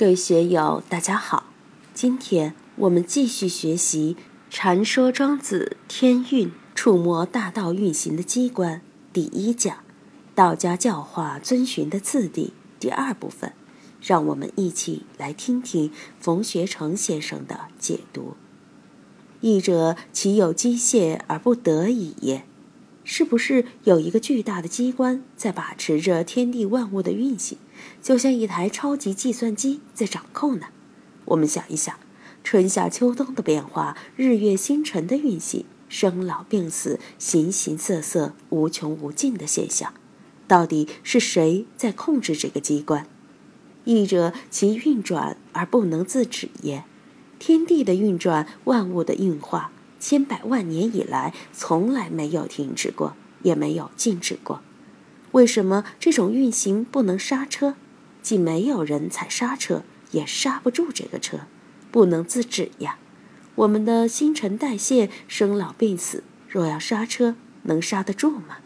各位学友，大家好。今天我们继续学习《禅说庄子天运触摸大道运行的机关》第一讲“道家教化遵循的次第”第二部分。让我们一起来听听冯学成先生的解读。义者岂有机械而不得已也？是不是有一个巨大的机关在把持着天地万物的运行？就像一台超级计算机在掌控呢。我们想一想，春夏秋冬的变化，日月星辰的运行，生老病死，形形色色，无穷无尽的现象，到底是谁在控制这个机关？意者其运转而不能自止也。天地的运转，万物的运化，千百万年以来从来没有停止过，也没有静止过。为什么这种运行不能刹车？既没有人踩刹车，也刹不住这个车，不能自止呀。我们的新陈代谢、生老病死，若要刹车，能刹得住吗？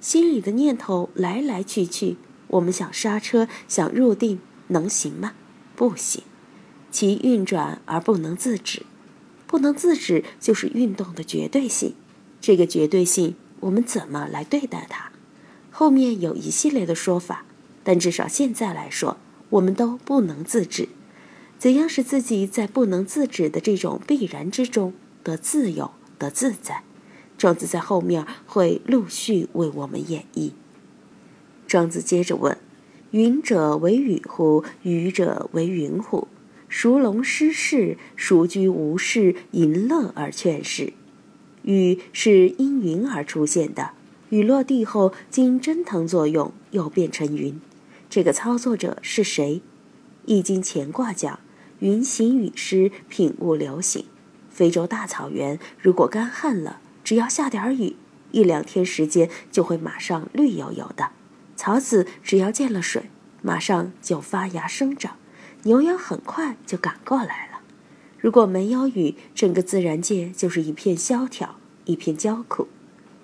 心里的念头来来去去，我们想刹车、想入定，能行吗？不行。其运转而不能自止，不能自止就是运动的绝对性。这个绝对性，我们怎么来对待它？后面有一系列的说法，但至少现在来说，我们都不能自制。怎样使自己在不能自止的这种必然之中得自由、得自在？庄子在后面会陆续为我们演绎。庄子接着问：“云者为雨乎？雨者为云乎？孰龙失势？孰居无事？淫乐而劝世？雨是因云而出现的。”雨落地后，经蒸腾作用，又变成云。这个操作者是谁？《易经》乾卦讲：“云行雨施，品物流行。”非洲大草原如果干旱了，只要下点雨，一两天时间就会马上绿油油的。草籽只要见了水，马上就发芽生长，牛羊很快就赶过来了。如果没有雨，整个自然界就是一片萧条，一片焦苦。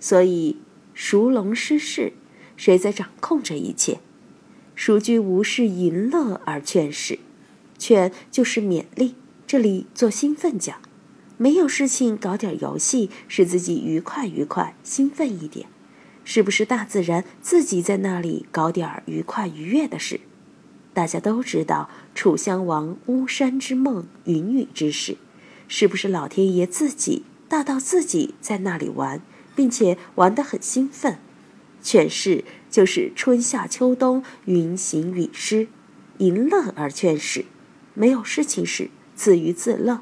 所以。孰龙失势？谁在掌控这一切？孰居无事淫乐而劝世？劝就是勉励，这里做兴奋讲，没有事情搞点游戏，使自己愉快愉快，兴奋一点，是不是大自然自己在那里搞点愉快愉悦的事？大家都知道楚襄王巫山之梦，云雨之事，是不是老天爷自己大到自己在那里玩？并且玩得很兴奋，劝世就是春夏秋冬云行雨施，淫乐而劝世，没有事情时自娱自乐，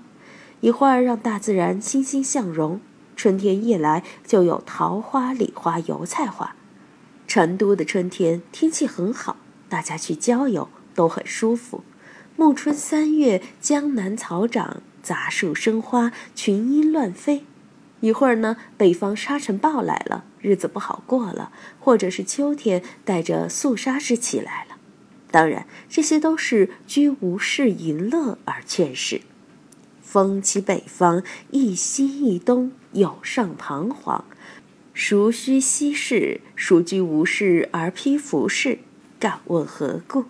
一会儿让大自然欣欣向荣，春天一来就有桃花、李花、油菜花。成都的春天天气很好，大家去郊游都很舒服。暮春三月，江南草长，杂树生花，群莺乱飞。一会儿呢，北方沙尘暴来了，日子不好过了；或者是秋天带着肃杀之气来了。当然，这些都是居无事淫乐而劝世。风起北方，一西一东，有上彷徨。孰须息事？孰居无事而披服饰？敢问何故？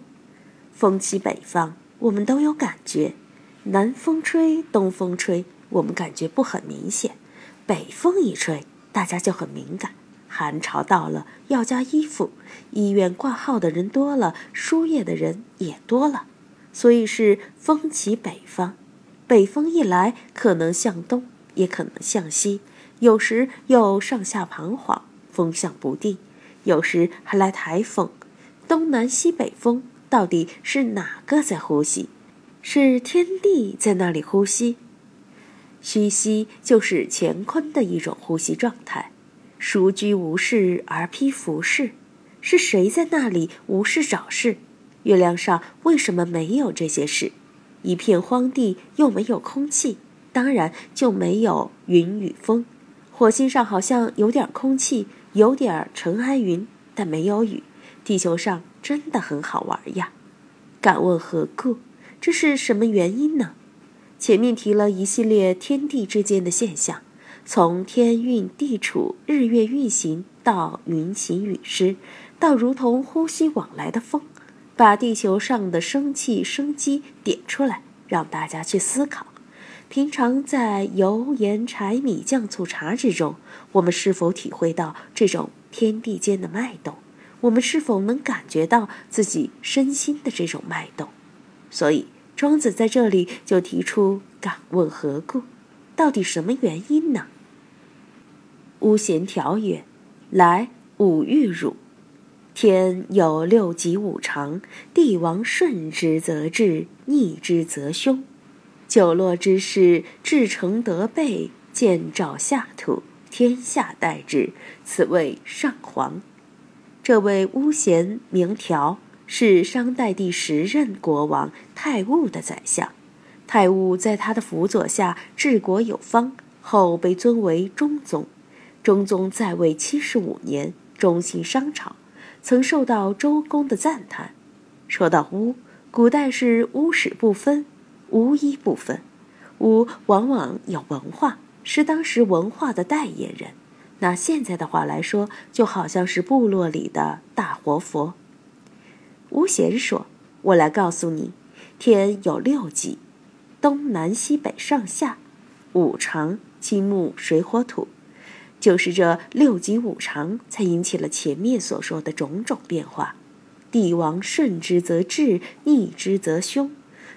风起北方，我们都有感觉。南风吹，东风吹，我们感觉不很明显。北风一吹，大家就很敏感。寒潮到了，要加衣服。医院挂号的人多了，输液的人也多了，所以是风起北方。北风一来，可能向东，也可能向西，有时又上下彷徨，风向不定，有时还来台风。东南西北风到底是哪个在呼吸？是天地在那里呼吸？虚息就是乾坤的一种呼吸状态。熟居无事而披服饰？是谁在那里无事找事？月亮上为什么没有这些事？一片荒地又没有空气，当然就没有云与风。火星上好像有点空气，有点尘埃云，但没有雨。地球上真的很好玩呀！敢问何故？这是什么原因呢？前面提了一系列天地之间的现象，从天运地处、日月运行到云行雨施，到如同呼吸往来的风，把地球上的生气、生机点出来，让大家去思考。平常在油盐柴米酱醋茶之中，我们是否体会到这种天地间的脉动？我们是否能感觉到自己身心的这种脉动？所以，庄子在这里就提出：“敢问何故？到底什么原因呢？”巫咸条曰：“来，吾欲汝。天有六极五常，帝王顺之则治，逆之则凶。”九落之势，至诚得备，见照下土，天下待之，此谓上皇。这位巫咸名条，是商代第十任国王泰戊的宰相。泰戊在他的辅佐下治国有方，后被尊为中宗。中宗在位七十五年，中兴商朝，曾受到周公的赞叹。说到巫，古代是巫史不分。巫医不分，巫往往有文化，是当时文化的代言人。拿现在的话来说，就好像是部落里的大活佛。巫贤说：“我来告诉你，天有六极，东南西北上下，五常金木水火土，就是这六极五常，才引起了前面所说的种种变化。帝王顺之则治，逆之则凶。”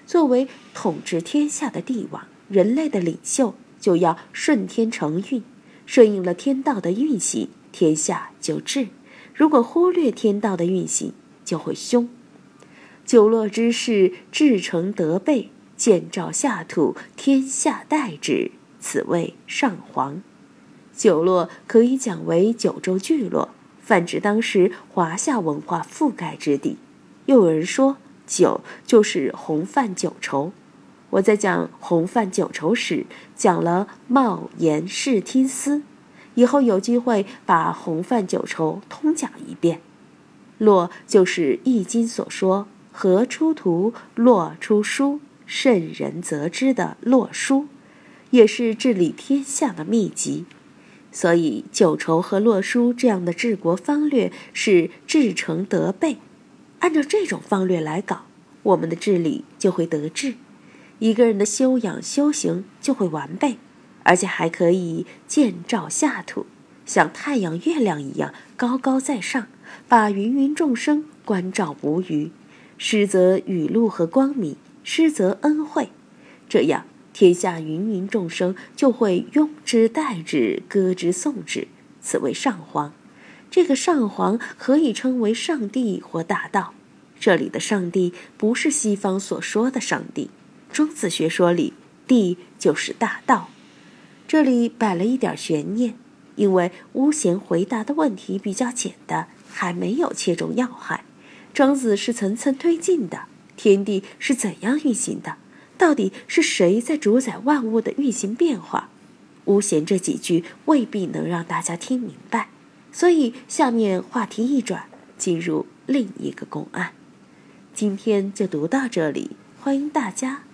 作为统治天下的帝王，人类的领袖就要顺天承运，顺应了天道的运行，天下就治；如果忽略天道的运行，就会凶。九落之势，至诚德备，见照下土，天下待之，此谓上皇。九落可以讲为九州聚落，泛指当时华夏文化覆盖之地。又有人说。酒就是红泛九畴，我在讲红泛九畴时讲了冒言视听思，以后有机会把红泛九畴通讲一遍。洛就是《易经》所说“河出图，洛出书，圣人则知”的洛书，也是治理天下的秘籍。所以九畴和洛书这样的治国方略是至诚得备。按照这种方略来搞，我们的治理就会得志，一个人的修养修行就会完备，而且还可以见照下土，像太阳、月亮一样高高在上，把芸芸众生关照无余，施则雨露和光明，施则恩惠，这样天下芸芸众生就会拥之待之，歌之颂之，此为上皇。这个上皇可以称为上帝或大道。这里的上帝不是西方所说的上帝，庄子学说里，地就是大道。这里摆了一点悬念，因为巫贤回答的问题比较简单，还没有切中要害。庄子是层层推进的，天地是怎样运行的？到底是谁在主宰万物的运行变化？巫贤这几句未必能让大家听明白。所以，下面话题一转，进入另一个公案。今天就读到这里，欢迎大家